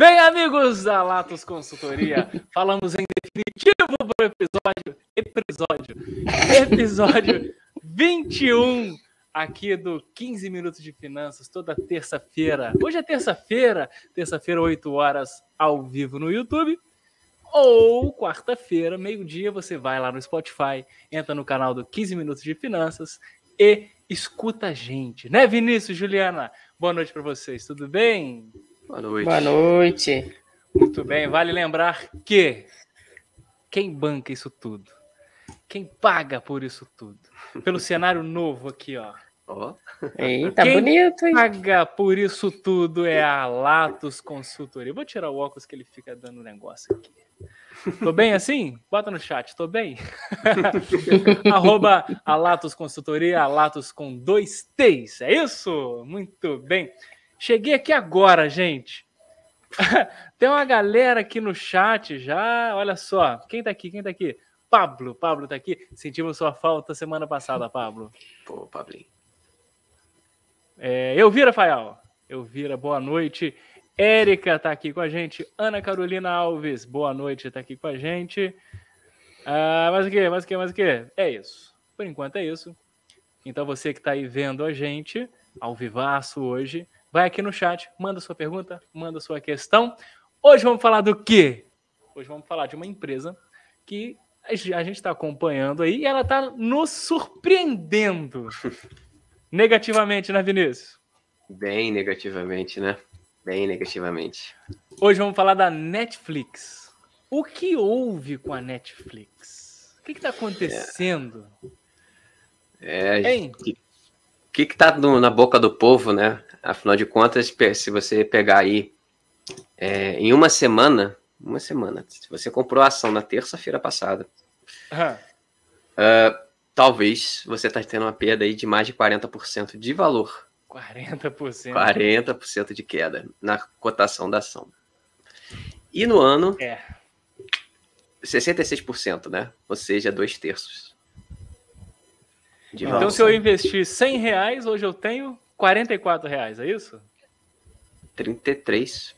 Bem, amigos da Latos Consultoria, falamos em definitivo para o episódio, episódio, episódio 21 aqui do 15 Minutos de Finanças, toda terça-feira. Hoje é terça-feira, terça-feira, 8 horas, ao vivo no YouTube. Ou quarta-feira, meio-dia, você vai lá no Spotify, entra no canal do 15 Minutos de Finanças e escuta a gente. Né, Vinícius, Juliana? Boa noite para vocês, tudo bem? Boa noite. Boa noite. Muito bem, vale lembrar que quem banca isso tudo? Quem paga por isso tudo? Pelo cenário novo aqui, ó. Ó, Eita, Quem bonito, hein? Paga por isso tudo é a Latos Consultoria. Vou tirar o óculos que ele fica dando negócio aqui. Tô bem assim? Bota no chat, tô bem? Arroba a Latos Consultoria, a Latos com dois T's, é isso? Muito bem. Cheguei aqui agora, gente. Tem uma galera aqui no chat já, olha só. Quem tá aqui? Quem tá aqui? Pablo, Pablo tá aqui. Sentimos sua falta semana passada, Pablo. pô, Pablinho. É, Elvira Faial. Elvira, boa noite. Érica tá aqui com a gente. Ana Carolina Alves, boa noite, tá aqui com a gente. Ah, mais o que? Mais o que? Mais o que? É isso. Por enquanto é isso. Então você que tá aí vendo a gente, ao vivaço hoje, vai aqui no chat, manda sua pergunta, manda sua questão. Hoje vamos falar do quê? Hoje vamos falar de uma empresa que a gente está acompanhando aí e ela está nos surpreendendo negativamente, né, Vinícius? Bem negativamente, né? Bem negativamente. Hoje vamos falar da Netflix. O que houve com a Netflix? O que está acontecendo? É, Hein? O que, tá no- na boca do povo, né? Afinal de contas, se você pegar aí é, em uma semana, uma semana, se você comprou a ação na terça-feira passada, Ah, talvez você está tendo uma perda aí de mais de 40% de valor. 40%. 40% de queda na cotação da ação. E no ano, É. 66%, né? Ou seja, dois terços. De Então, valor. se eu investir 100 reais, hoje eu tenho 44 reais, é isso? 33.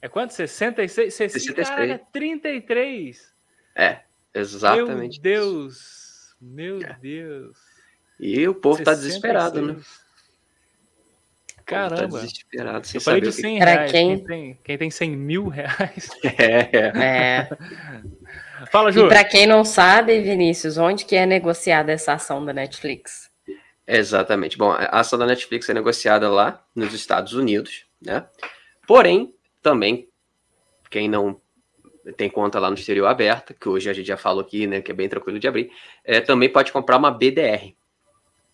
É quanto? 66? 63. Caraca, 33. É, exatamente. Meu isso. Deus. Meu É. Deus. E o povo tá 66. desesperado, né? Povo Caramba. Tá desesperado, sem Eu falei saber de o que... 100 Pra reais. Quem... quem? tem, quem tem 100 mil reais. É, é. Fala, Ju. E para quem não sabe, Vinícius, onde que é negociada essa ação da Netflix? Exatamente. Bom, a ação da Netflix é negociada lá nos Estados Unidos, né? Porém, também, quem não tem conta lá no exterior aberta, que hoje a gente já falou aqui, né, que é bem tranquilo de abrir, é, também pode comprar uma BDR,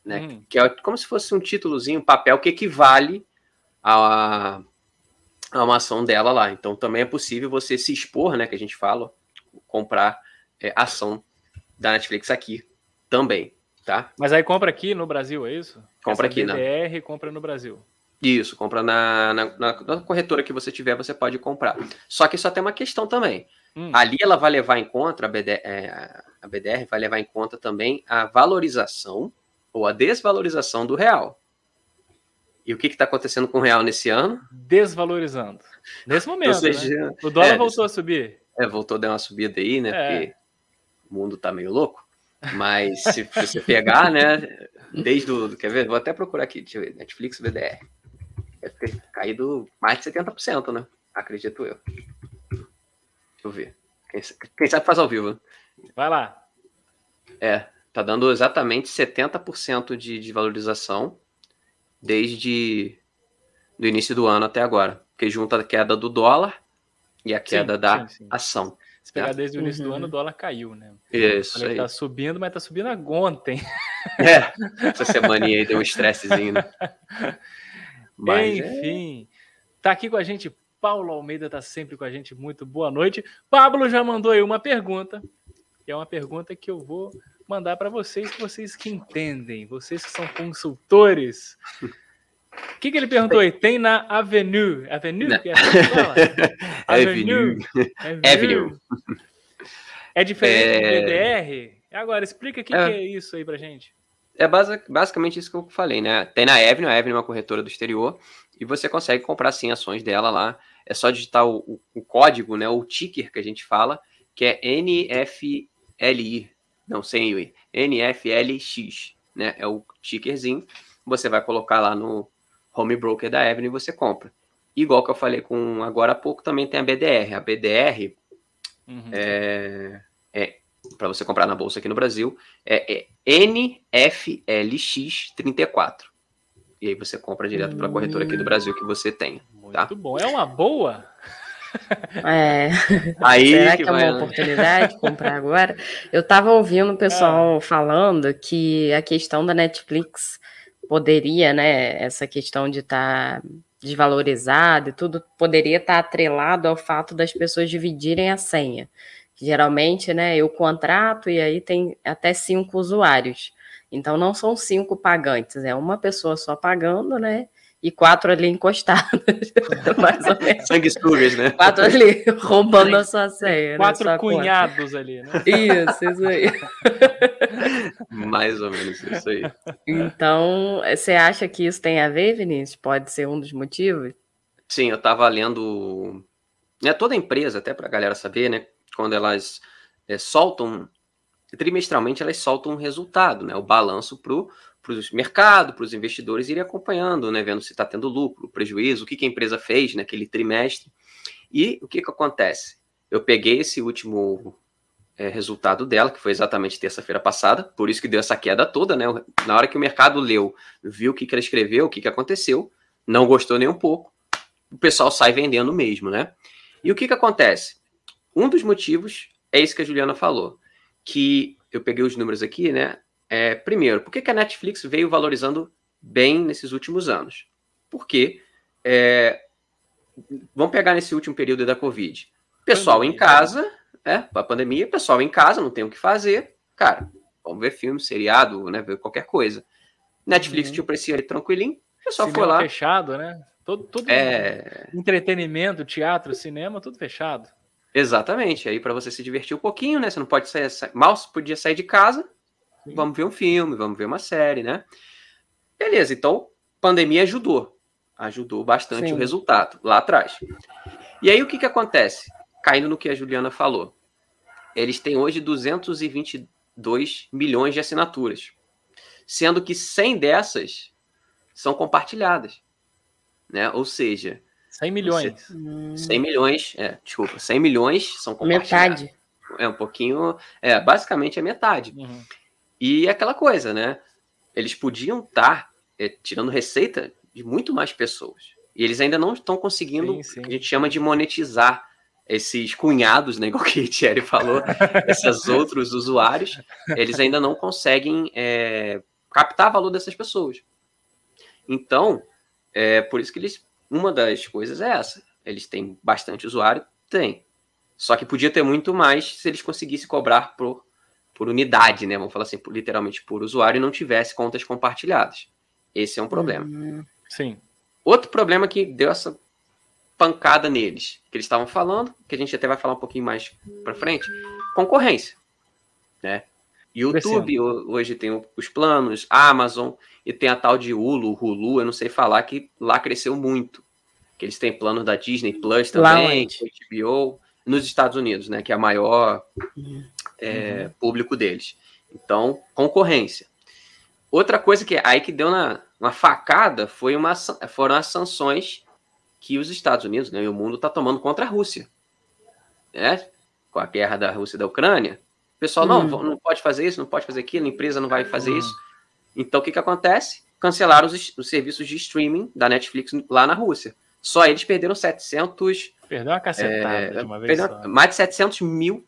né? Hum. Que é como se fosse um títulozinho, um papel que equivale a, a uma ação dela lá. Então também é possível você se expor, né, que a gente fala, comprar é, ação da Netflix aqui também, tá? Mas aí compra aqui no Brasil, é isso? Compra Essa aqui, né? BDR compra no Brasil. Isso, compra na, na, na- na corretora que você tiver, você pode comprar. Só que só tem uma questão também. Hum. Ali ela vai levar em conta, a BDR, é, a BDR vai levar em conta também a valorização ou a desvalorização do real. E o que está acontecendo com o real nesse ano? Desvalorizando. Nesse momento, seja, né? O dólar é, voltou a subir. É, voltou a dar uma subida aí, né? É. Porque o mundo tá meio louco. Mas se você pegar, né? Desde o. Quer ver? Vou até procurar aqui. Deixa eu ver. Netflix BDR. Deve ter caído mais de 70%, né? Acredito eu. Deixa eu ver. Quem, quem sabe faz ao vivo. né? Vai lá. É, tá dando exatamente 70% de, de valorização desde do início do ano até agora. Porque junta a queda do dólar e a queda da sim, sim. ação. Se pegar desde o início do Uhum. ano, o dólar caiu, né? Isso Ele aí. tá subindo, mas tá subindo ontem. É, essa semaninha aí deu um estressezinho, né? Mas é, Enfim. Tá aqui com a gente, Paulo Almeida tá sempre com a gente. Muito boa noite. Pablo já mandou aí uma pergunta. E é uma pergunta que eu vou mandar para vocês, vocês que entendem, vocês que são consultores. O que, que ele perguntou aí? Tem na Avenue. Avenue? Que é assim que fala? Avenue. Avenue. É diferente do É. BDR? Agora, explica o que, É. que é isso aí pra gente. É basi- basicamente isso que eu falei, né? Tem na Avenue, a Avenue é uma corretora do exterior, e você consegue comprar sim ações dela lá. é só digitar o, o, o código, né, o ticker que a gente fala, que é NFLI, não sem o I, NFLX, né, é o tickerzinho, você vai colocar lá no home broker da Avenue e você compra. Igual que eu falei com agora há pouco, também tem a BDR. A BDR uhum. é, é para você comprar na bolsa aqui no Brasil, é, é NFLX34. E aí você compra direto pela corretora aqui do Brasil que você tem. Tá? Muito bom. É uma boa? É. Aí Será que, que é uma oportunidade comprar agora? Eu estava ouvindo o pessoal é. falando que a questão da Netflix poderia, né? Essa questão de estar tá desvalorizada e tudo poderia estar tá atrelado ao fato das pessoas dividirem a senha. Geralmente, né, eu contrato e aí tem até cinco usuários. Então não são cinco pagantes, é uma pessoa só pagando, né? E quatro ali encostados, mais ou menos. Sanguessugas, né? Quatro ali roubando a sua senha. Né, quatro né, cunhados conta. ali, né? Isso, isso aí. mais ou menos isso aí. Então, você acha que isso tem a ver, Vinícius? Pode ser um dos motivos? Sim, eu estava lendo. Né, toda empresa, até para a galera saber, né? quando elas é, soltam, trimestralmente elas soltam um resultado, né, o balanço para o mercado, para os investidores irem acompanhando, né, vendo se está tendo lucro, prejuízo, o que, que a empresa fez naquele trimestre. E o que, que acontece? Eu peguei esse último é, resultado dela, que foi exatamente terça-feira passada, por isso que deu essa queda toda, né? Na hora que o mercado leu, viu o que, que ela escreveu, o que, que aconteceu, não gostou nem um pouco, o pessoal sai vendendo mesmo, né? E o que, que acontece? Um dos motivos é isso que a Juliana falou, que eu peguei os números aqui, né? É, primeiro, por que, que a Netflix veio valorizando bem nesses últimos anos? Porque, é, vamos pegar nesse último período da Covid. Pessoal pandemia. em casa, é, a pandemia, pessoal em casa, não tem o que fazer. Cara, vamos ver filme, seriado, né? Ver qualquer coisa. Netflix uhum. tinha o preço ali tranquilinho, o pessoal foi lá. fechado, né? Todo, todo é... entretenimento, teatro, cinema, tudo fechado. Exatamente. Aí para você se divertir um pouquinho, né? Você não pode sair, mal podia sair de casa. Sim. Vamos ver um filme, vamos ver uma série, né? Beleza. Então, pandemia ajudou. Ajudou bastante Sim. o resultado lá atrás. E aí o que que acontece? Caindo no que a Juliana falou. Eles têm hoje 222 milhões de assinaturas, sendo que 100 dessas são compartilhadas, né? Ou seja, 100 milhões. Você, 100 milhões, é, desculpa, 100 milhões são compartilhados. Metade. É um pouquinho, é, basicamente é metade. Uhum. E é aquela coisa, né? Eles podiam estar é, tirando receita de muito mais pessoas. E eles ainda não estão conseguindo, sim, sim. que a gente chama de monetizar esses cunhados, né, igual que a Thierry falou, esses outros usuários, eles ainda não conseguem é, captar valor dessas pessoas. Então, é por isso que eles uma das coisas é essa. Eles têm bastante usuário? Tem. Só que podia ter muito mais se eles conseguissem cobrar por, por unidade, né? Vamos falar assim, por, literalmente por usuário e não tivesse contas compartilhadas. Esse é um problema. Uhum. Sim. Outro problema que deu essa pancada neles, que eles estavam falando, que a gente até vai falar um pouquinho mais para frente, concorrência, né? YouTube hoje tem os planos, Amazon e tem a tal de Hulu, Hulu, eu não sei falar que lá cresceu muito. Que eles têm plano da Disney Plus também, HBO, nos Estados Unidos, né, que é a maior é, uhum. público deles. Então, concorrência. Outra coisa que aí que deu na, uma facada foi uma, foram as sanções que os Estados Unidos né, e o mundo está tomando contra a Rússia. Né? Com a guerra da Rússia e da Ucrânia, pessoal, não, uhum. não pode fazer isso, não pode fazer aquilo, a empresa não vai fazer uhum. isso. Então, o que, que acontece? Cancelaram os, os, serviços de streaming da Netflix lá na Rússia. Só eles perderam 700... Perdeu uma cacetada é, de uma vez só. Mais de 700 mil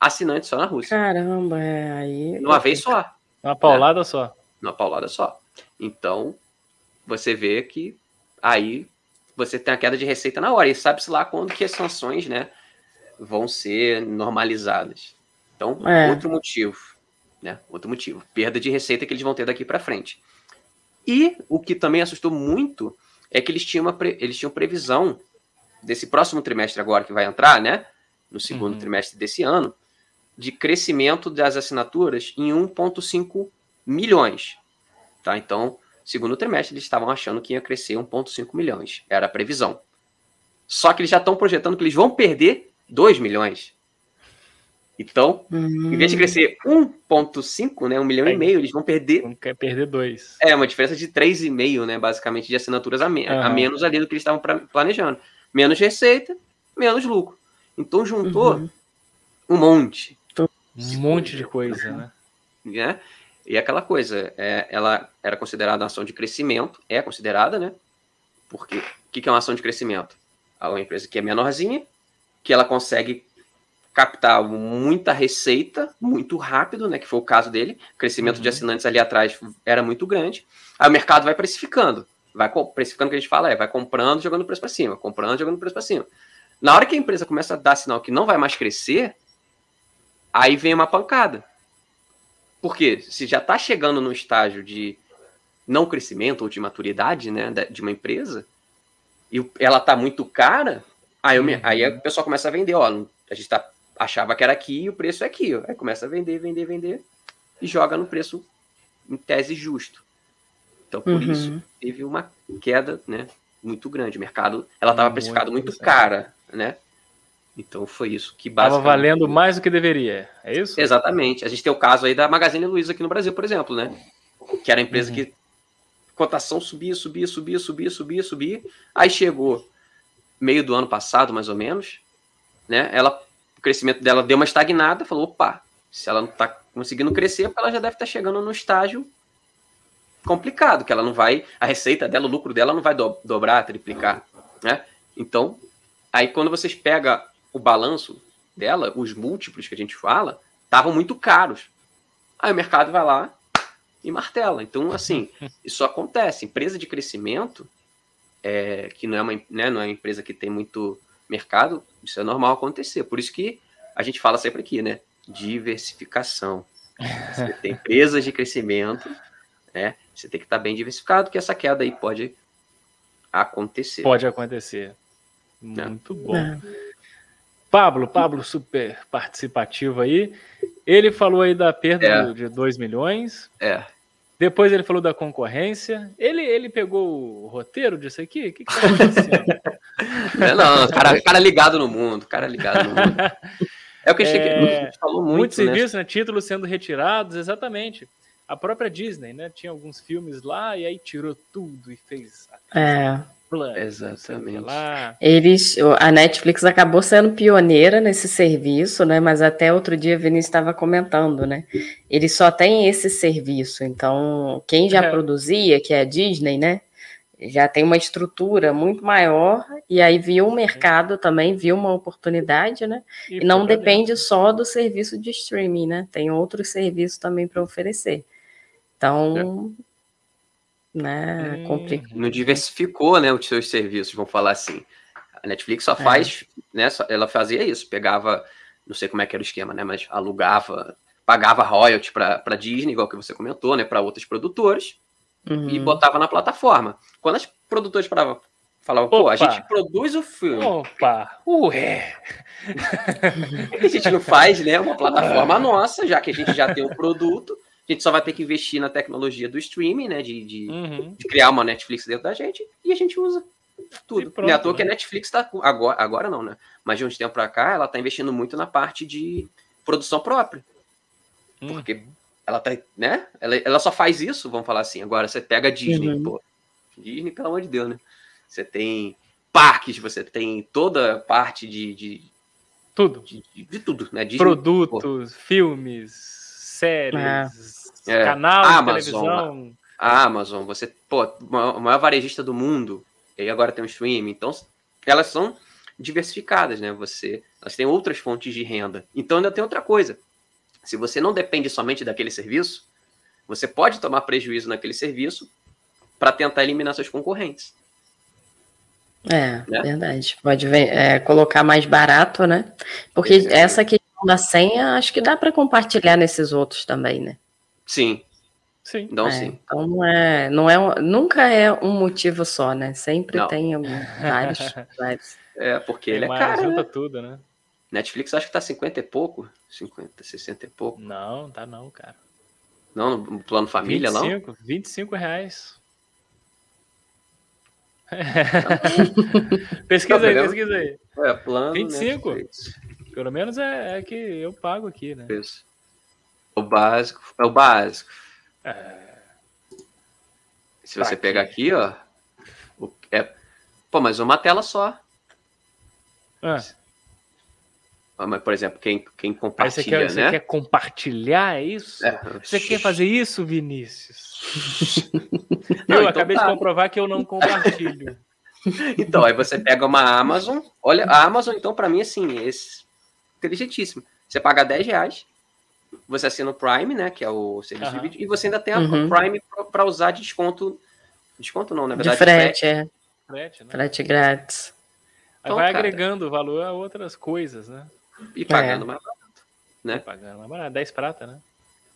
assinantes só na Rússia. Caramba, é aí... Numa vez só. Uma paulada né? só. Uma paulada só. Então, você vê que aí você tem a queda de receita na hora. E sabe-se lá quando que as sanções, né, vão ser normalizadas. Então, é. outro motivo, né? Outro motivo, perda de receita que eles vão ter daqui para frente. E o que também assustou muito é que eles tinham, uma pre... eles tinham previsão desse próximo trimestre agora que vai entrar, né? No segundo uhum. trimestre desse ano, de crescimento das assinaturas em 1,5 milhões. Tá? Então, segundo trimestre, eles estavam achando que ia crescer 1,5 milhões. Era a previsão. Só que eles já estão projetando que eles vão perder 2 milhões. Então, hum. em vez de hum. crescer 1,5, né, um milhão é. e meio, eles vão perder. Não quer perder dois. É, uma diferença de 3,5, né, basicamente, de assinaturas a, me uhum. a, menos ali do que eles estavam planejando. Menos receita, menos lucro. Então, juntou uhum. um monte. Um monte de coisa, né? né? E aquela coisa, é, ela era considerada uma ação de crescimento, é considerada, né? Porque o que, que é uma ação de crescimento? É uma empresa que é menorzinha, que ela consegue captar muita receita muito rápido, né? Que foi o caso dele. O crescimento uhum. de assinantes ali atrás era muito grande. Aí o mercado vai precificando. Vai precificando o que a gente fala, é, vai comprando, jogando o preço para cima, comprando, jogando o preço para cima. Na hora que a empresa começa a dar sinal que não vai mais crescer, aí vem uma pancada. Porque se já está chegando no estágio de não crescimento ou de maturidade né, de uma empresa, e ela está muito cara, aí, eu, uhum. aí o pessoal começa a vender, ó, a gente está achava que era aqui e o preço é aqui. Ó. Aí começa a vender, vender, vender e joga no preço em tese justo. Então, por uhum. isso, teve uma queda né, muito grande. O mercado, ela estava precificada muito cara, né? Então, foi isso que basicamente... Estava valendo mais do que deveria, é isso? Exatamente. A gente tem o caso aí da Magazine Luiza aqui no Brasil, por exemplo, né? Que era a empresa uhum. que cotação subia, subia, subia, subia, subia, subia. Aí chegou meio do ano passado, mais ou menos, né? Ela o crescimento dela deu uma estagnada, falou, opa, se ela não está conseguindo crescer, ela já deve estar tá chegando no estágio complicado, que ela não vai, a receita dela, o lucro dela não vai do, dobrar, triplicar, né? Então, aí quando vocês pegam o balanço dela, os múltiplos que a gente fala, estavam muito caros. Aí o mercado vai lá e martela. Então, assim, isso acontece. Empresa de crescimento, é, que não é, uma, né, não é uma empresa que tem muito mercado, isso é normal acontecer. Por isso que a gente fala sempre aqui, né? Diversificação. Você tem empresas de crescimento, né? Você tem que estar bem diversificado, que essa queda aí pode acontecer. Pode acontecer. Muito bom. É. Pablo, Pablo super participativo aí. Ele falou aí da perda é. de 2 milhões. É. Depois ele falou da concorrência. Ele, ele pegou o roteiro disso aqui? O que, que tá acontecendo? é, não, cara, cara ligado no mundo, cara ligado no mundo. É o que a gente, é, a gente falou muito. Muito serviço, né? né? Títulos sendo retirados, exatamente. A própria Disney, né? Tinha alguns filmes lá e aí tirou tudo e fez. É. Plano, Exatamente. Eles, a Netflix acabou sendo pioneira nesse serviço, né? Mas até outro dia a Vinícius estava comentando, né? Eles só têm esse serviço. Então, quem já é. produzia, que é a Disney, né? Já tem uma estrutura muito maior e aí viu o mercado também, viu uma oportunidade, né? E, e não depende só do serviço de streaming, né? Tem outros serviços também para oferecer. Então, é né? Hum, não diversificou, né, os seus serviços, vamos falar assim. A Netflix só é. faz, é. né, só, ela fazia isso, pegava, não sei como é que era o esquema, né, mas alugava, pagava royalty para Disney, igual que você comentou, né, para outros produtores uhum. e botava na plataforma. Quando as produtoras paravam, falavam, pô, a gente produz o filme. Opa, ué. a gente não faz, né, uma plataforma nossa, já que a gente já tem o produto a gente só vai ter que investir na tecnologia do streaming, né? De, de, uhum. de criar uma Netflix dentro da gente e a gente usa tudo. Pronto, não é à toa né? que a Netflix está agora, agora não, né? Mas de uns tempo para cá, ela está investindo muito na parte de produção própria. Uhum. Porque ela tá, né? Ela, ela só faz isso, vamos falar assim. Agora você pega a Disney, uhum. pô. Disney, pelo amor de Deus, né? Você tem parques, você tem toda a parte de, de tudo. De, de, de, tudo, né? Disney, Produtos, pô. filmes, séries, é. Canal Amazon, televisão. A Amazon, você, pô, a maior varejista do mundo, e agora tem um streaming, então elas são diversificadas, né? Você, elas têm outras fontes de renda. Então ainda tem outra coisa. Se você não depende somente daquele serviço, você pode tomar prejuízo naquele serviço para tentar eliminar seus concorrentes. É, né? verdade. Pode ver, é, colocar mais barato, né? Porque é. essa questão da senha, acho que dá para compartilhar nesses outros também, né? Sim. Sim. Então, é, sim. Então não é, não é, nunca é um motivo só, né? Sempre não. tem algum, vários, vários. É, porque ele é caro. Né? tudo, né? Netflix acho que tá 50 e pouco. 50, 60 e pouco. Não, tá não, cara. Não, no plano família, 25, não? 25 reais. pesquisa aí, pesquisa aí. É, plano 25. Netflix. Pelo menos é, é, que eu pago aqui, né? Isso. O básico. É o básico. É... Se você pegar aqui, ó. É... Pô, mas uma tela só. Ah. Mas, por exemplo, quem, quem compartilha, você quer, né? Você quer compartilhar, é isso? É. Você quer fazer isso, Vinícius? não, eu então acabei tá. de comprovar que eu não compartilho. então, aí você pega uma Amazon. Olha, a Amazon, então, para mim, assim, é inteligentíssimo. Você paga 10 reais, você assina o Prime, né? Que é o serviço uhum. de vídeo, e você ainda tem a uhum. Prime para usar de desconto. Desconto não, na verdade. De frete, frete. é. Frete, né? frete grátis. Aí então, vai cara, agregando valor a outras coisas, né? E pagando é. mais barato. Né? E pagando mais barato. 10 prata, né?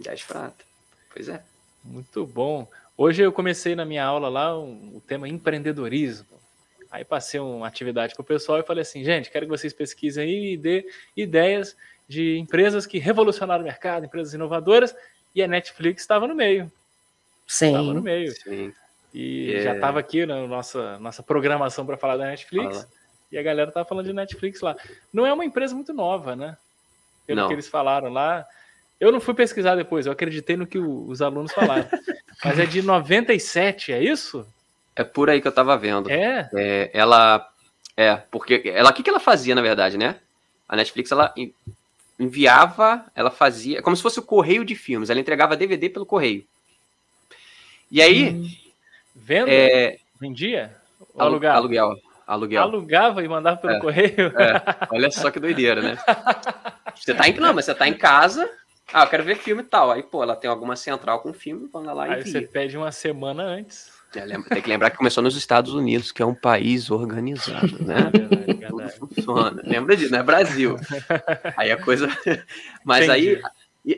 10 prata. Pois é. Muito bom. Hoje eu comecei na minha aula lá um, o tema empreendedorismo. Aí passei uma atividade com o pessoal e falei assim, gente, quero que vocês pesquisem aí e dê ideias de empresas que revolucionaram o mercado, empresas inovadoras, e a Netflix estava no meio. Sim. Estava no meio. Sim. E é. já estava aqui na nossa, nossa programação para falar da Netflix. Fala. E a galera tá falando de Netflix lá. Não é uma empresa muito nova, né? Pelo não. que eles falaram lá. Eu não fui pesquisar depois, eu acreditei no que o, os alunos falaram. Mas é de 97, é isso? É por aí que eu tava vendo. É? é ela. É, porque. Ela, o que, que ela fazia, na verdade, né? A Netflix, ela enviava, ela fazia. Como se fosse o correio de filmes. Ela entregava DVD pelo correio. E aí. Hum. Venda? É, Vendia? Aluguel. Aluguel aluguel. Alugava e mandava pelo é, correio? É. Olha só que doideira, né? Você tá em, não, mas você tá em casa, ah, eu quero ver filme e tal. Aí, pô, ela tem alguma central com filme, manda lá e Aí você pede uma semana antes. É, lembra, tem que lembrar que começou nos Estados Unidos, que é um país organizado, né? É verdade, é Tudo funciona. Lembra disso, não é Brasil. Aí a coisa. Mas aí.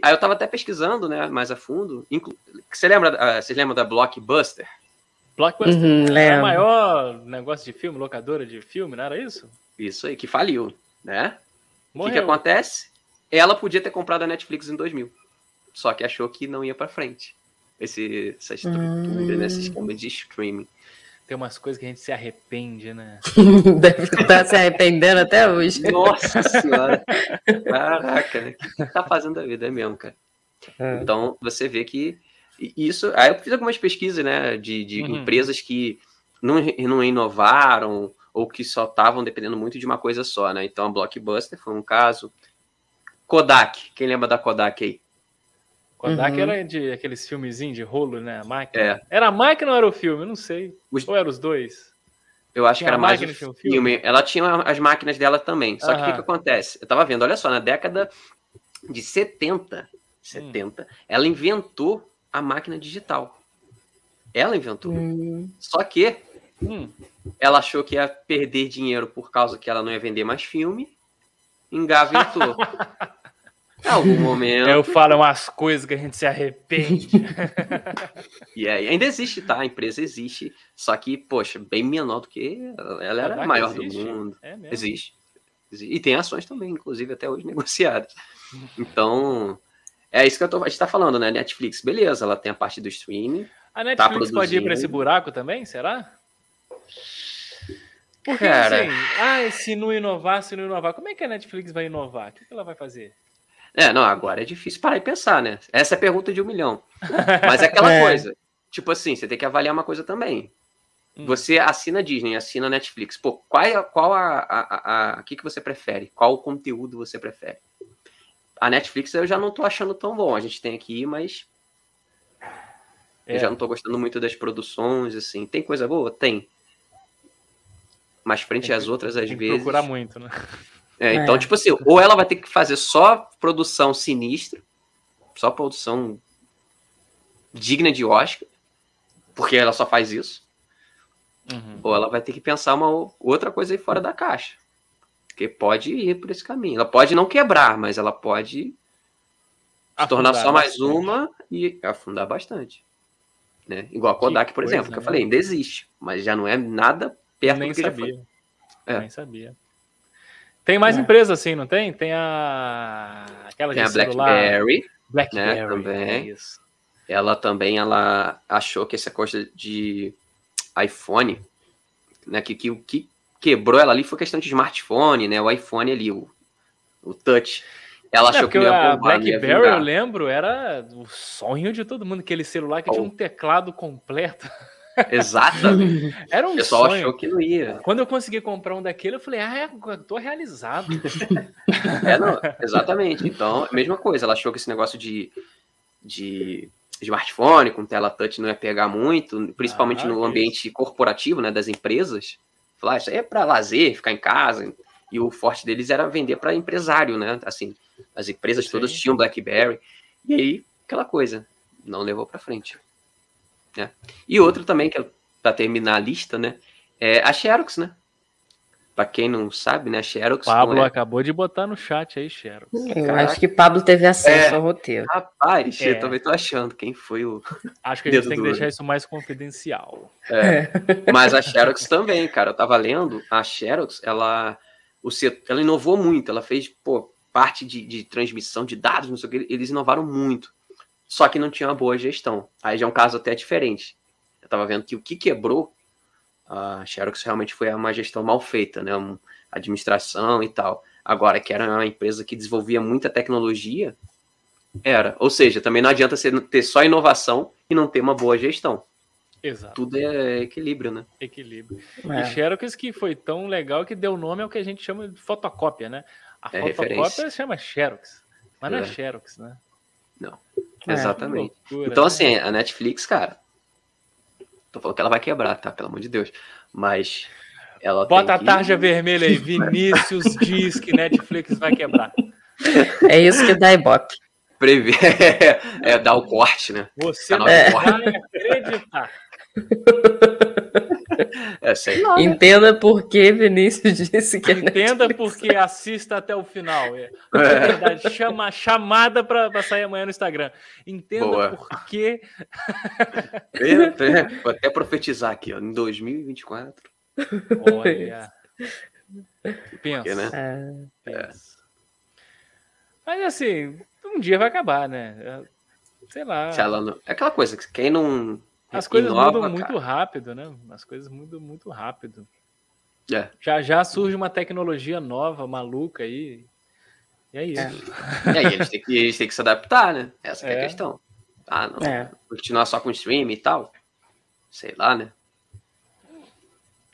Aí eu tava até pesquisando, né, mais a fundo. Inclu... Você lembra, uh, vocês lembram da Blockbuster? Blockbuster uhum, era o maior negócio de filme, locadora de filme, não era isso? Isso aí, que faliu, né? O que, que, acontece? Ela podia ter comprado a Netflix em 2000, só que achou que não ia para frente. Esse, essa estrutura, hum. né, esse esquema de streaming. Tem umas coisas que a gente se arrepende, né? Deve estar se arrependendo até hoje. Nossa senhora! Caraca, né? O que tá fazendo a vida? É mesmo, cara. É. Então, você vê que isso, aí eu fiz algumas pesquisas, né, de, de uhum. empresas que não, não inovaram ou que só estavam dependendo muito de uma coisa só, né? Então a Blockbuster foi um caso. Kodak, quem lembra da Kodak aí? Kodak uhum. era de aqueles filmezinhos de rolo, né? A máquina. É. Era a máquina ou era o filme? Eu não sei. Os... Ou eram os dois? Eu acho tinha que era mais o filme. filme. Ela tinha as máquinas dela também. Só que o que, que, acontece? Eu tava vendo, olha só, na década de 70, 70, hum. ela inventou a máquina digital. Ela inventou. Hum. Só que hum, ela achou que ia perder dinheiro por causa que ela não ia vender mais filme. Engavetou. Em algum momento. Eu falo umas coisas que a gente se arrepende. e aí, ainda existe, tá? A empresa existe. Só que, poxa, bem menor do que ela era a maior existe? do mundo. É existe. existe. E tem ações também, inclusive, até hoje negociadas. Então, é isso que eu tô, a gente tá falando, né? Netflix, beleza, ela tem a parte do streaming. A tá Netflix tá pode ir para esse buraco também, será? Porque Cara... assim, ah, se não inovar, se não inovar, como é que a Netflix vai inovar? O que ela vai fazer? É, não, agora é difícil parar e pensar, né? Essa é a pergunta de um milhão. Mas é aquela é. coisa. Tipo assim, você tem que avaliar uma coisa também. Hum. Você assina Disney, assina Netflix. Pô, qual, é, qual a, a, a, a, que, que você prefere? Qual o conteúdo você prefere? A Netflix eu já não tô achando tão bom. A gente tem aqui, mas. É. Eu já não tô gostando muito das produções, assim. Tem coisa boa? Tem. Mas frente às outras, às vezes. procurar muito, né? É, então, é. tipo assim, ou ela vai ter que fazer só produção sinistra, só produção digna de Oscar, porque ela só faz isso. Uhum. Ou ela vai ter que pensar uma outra coisa aí fora da caixa. Porque pode ir por esse caminho. Ela pode não quebrar, mas ela pode se tornar só mais bastante. uma e afundar bastante. Né? Igual a Kodak, por coisa, exemplo, que eu né? falei, ainda existe, mas já não é nada perto Nem do que sabia. já foi. É. Nem sabia. Tem mais é. empresas assim, não tem? Tem a aquela tem a BlackBerry, BlackBerry né, também. É ela também ela achou que essa coisa de iPhone né? Que, que o que quebrou ela ali foi questão de smartphone, né? O iPhone ali, o, o touch. Ela achou que não ia bombar, a BlackBerry, eu lembro, era o sonho de todo mundo, aquele celular que oh. tinha um teclado completo. Exatamente. Era um o pessoal sonho. achou que não ia. Quando eu consegui comprar um daquele, eu falei, ah, é, tô realizado. é, não, exatamente. Então, mesma coisa, ela achou que esse negócio de, de smartphone com tela touch não ia pegar muito, principalmente ah, no ambiente isso. corporativo, né, das empresas. Falar, isso aí é para lazer, ficar em casa. E o forte deles era vender para empresário, né? Assim, as empresas Sim. todas tinham BlackBerry. E aí, aquela coisa, não levou para frente. Né? E outro também, que é para terminar a lista, né? É a Xerox, né? Para quem não sabe, né? A Xerox. Pablo é... acabou de botar no chat aí, Xerox. Eu Caraca. acho que Pablo teve acesso é... ao roteiro. Rapaz, é. eu também tô achando quem foi o. Acho que a gente tem que deixar isso mais confidencial. É. Mas a Xerox também, cara. Eu tava lendo, a Xerox, ela, o setor, ela inovou muito. Ela fez, pô, parte de, de transmissão de dados, não sei o que. Eles inovaram muito só que não tinha uma boa gestão. Aí já é um caso até diferente. Eu estava vendo que o que quebrou a Xerox realmente foi uma gestão mal feita, né? Uma administração e tal. Agora, que era uma empresa que desenvolvia muita tecnologia, era. Ou seja, também não adianta você ter só inovação e não ter uma boa gestão. Exato. Tudo é equilíbrio, né? Equilíbrio. É. E Xerox que foi tão legal que deu nome ao que a gente chama de fotocópia, né? A é fotocópia referência. chama Xerox, mas é. não é Xerox, né? Não. É, Exatamente. Loucura, então, né? assim, a Netflix, cara. Tô falando que ela vai quebrar, tá? Pelo amor de Deus. Mas. Ela Bota a tarja vermelha aí. Vinícius diz que Netflix vai quebrar. É isso que dá Ibope. Prever. É, dar o corte, né? Você não vai acreditar. É, sei lá, Entenda por que Vinícius disse que Entenda por que assista até o final. É. é. Verdade, chama, chamada para sair amanhã no Instagram. Entenda Boa. por que. Vou até profetizar aqui, ó, em 2024. Olha. Pensa. Porque, né? é. Pensa. Mas assim, um dia vai acabar, né? Sei lá. Se ela não... É aquela coisa, que quem não as coisas Inova, mudam muito rápido, né? As coisas mudam muito rápido. É. Já já surge uma tecnologia nova, maluca aí. E é isso. É. e aí eles têm, que, eles têm que se adaptar, né? Essa é. é a questão. Ah, não. É. Continuar só com stream e tal. Sei lá, né?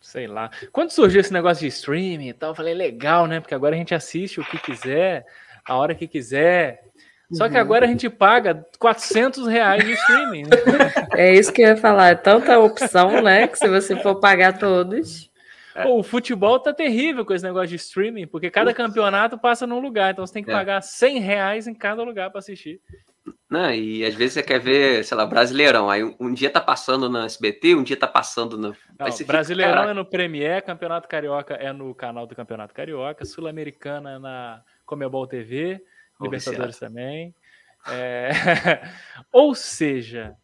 Sei lá. Quando surgiu esse negócio de streaming e tal, eu falei, legal, né? Porque agora a gente assiste o que quiser, a hora que quiser. Só que uhum. agora a gente paga 400 reais de streaming. Né? É isso que eu ia falar. É tanta opção, né? Que se você for pagar todos. Pô, o futebol tá terrível com esse negócio de streaming, porque cada campeonato passa num lugar, então você tem que é. pagar 100 reais em cada lugar para assistir. Não, e às vezes você quer ver, sei lá, Brasileirão. Aí um, dia tá passando na SBT, um dia tá passando no. Não, Brasileirão fica, é no Premier, Campeonato Carioca é no canal do Campeonato Carioca, Sul-Americana é na Comebol TV. Libertadores também. É... Ou seja,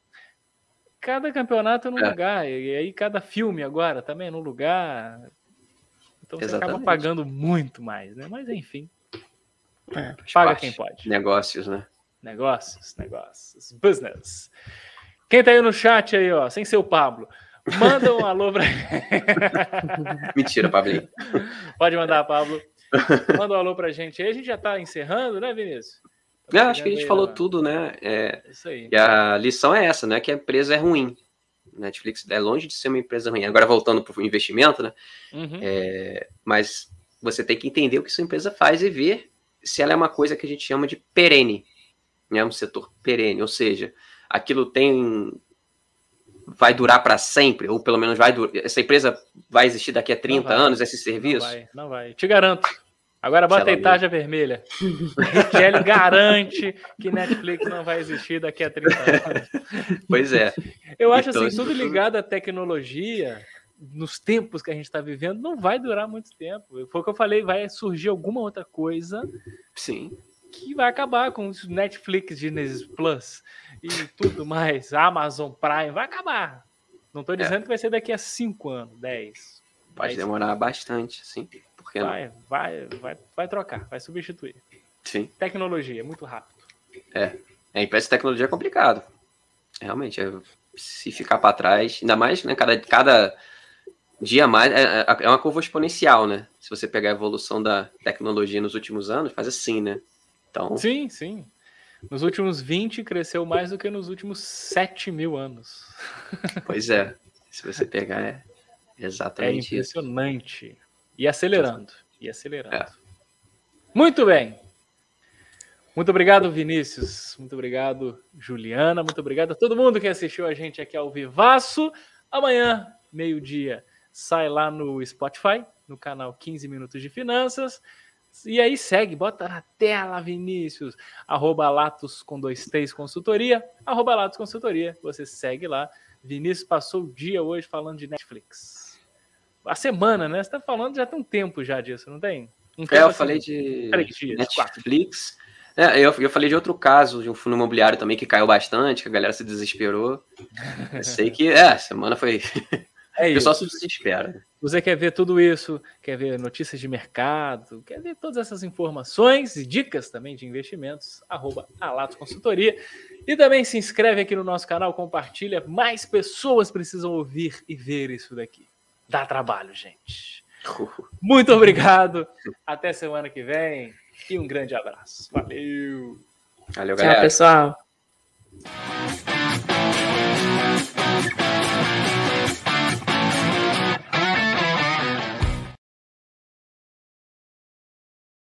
cada campeonato é num é. lugar, e aí cada filme agora também é num lugar. Então você Exatamente. acaba pagando muito mais, né? Mas enfim. É, paga quem pode. Negócios, né? Negócios, negócios. Business. Quem tá aí no chat aí, ó, sem ser o Pablo. Manda um alô pra. Mentira, Pablo. Pode mandar, Pablo. Manda um alô pra gente aí. A gente já tá encerrando, né, Vinícius? É, acho que a gente falou tudo, né? É, Isso aí. E a lição é essa, né? Que a empresa é ruim. Netflix é longe de ser uma empresa ruim. Agora, voltando para o investimento, né? Uhum. É, mas você tem que entender o que sua empresa faz e ver se ela é uma coisa que a gente chama de perene. Né? Um setor perene. Ou seja, aquilo tem vai durar para sempre, ou pelo menos vai durar. Essa empresa vai existir daqui a 30 anos, esse serviço? Não vai, não vai. Te garanto. Agora bota a tarja vermelha. Kelly garante que Netflix não vai existir daqui a 30 anos. Pois é. Eu acho então, assim, tudo ligado à tecnologia, nos tempos que a gente está vivendo, não vai durar muito tempo. Foi o que eu falei, vai surgir alguma outra coisa. Sim. Que vai acabar com os Netflix, Genesis Plus e tudo mais. Amazon Prime, vai acabar. Não estou dizendo é. que vai ser daqui a 5 anos, 10. Pode demorar bastante, sim. Porque vai, vai, vai, vai trocar, vai substituir. Sim. Tecnologia, muito rápido. É. É, empresa de tecnologia é complicado. Realmente, é, se ficar para trás, ainda mais, né, cada, cada dia mais. É, é, é uma curva exponencial, né? Se você pegar a evolução da tecnologia nos últimos anos, faz assim, né? Então... Sim, sim. Nos últimos 20 cresceu mais do que nos últimos 7 mil anos. Pois é. Se você pegar, é exatamente é impressionante. Isso. E acelerando. E acelerando. É. Muito bem. Muito obrigado, Vinícius. Muito obrigado, Juliana. Muito obrigado a todo mundo que assistiu a gente aqui ao Vivaço. Amanhã, meio-dia, sai lá no Spotify, no canal 15 Minutos de Finanças. E aí segue, bota na tela, Vinícius. Arroba Latos com dois T's consultoria. Arroba Latos Consultoria. Você segue lá. Vinícius passou o dia hoje falando de Netflix. A semana, né? Você tá falando já tem um tempo já disso, não tem? Um é, eu falei de dias, Netflix. É, eu, eu falei de outro caso, de um fundo imobiliário também que caiu bastante, que a galera se desesperou. Eu sei que, é, a semana foi. É o pessoal se desespera. Você quer ver tudo isso, quer ver notícias de mercado, quer ver todas essas informações e dicas também de investimentos, arroba Alato Consultoria. E também se inscreve aqui no nosso canal, compartilha. Mais pessoas precisam ouvir e ver isso daqui dá trabalho, gente. Muito obrigado. Até semana que vem e um grande abraço. Valeu. Valeu, galera. Tchau, pessoal.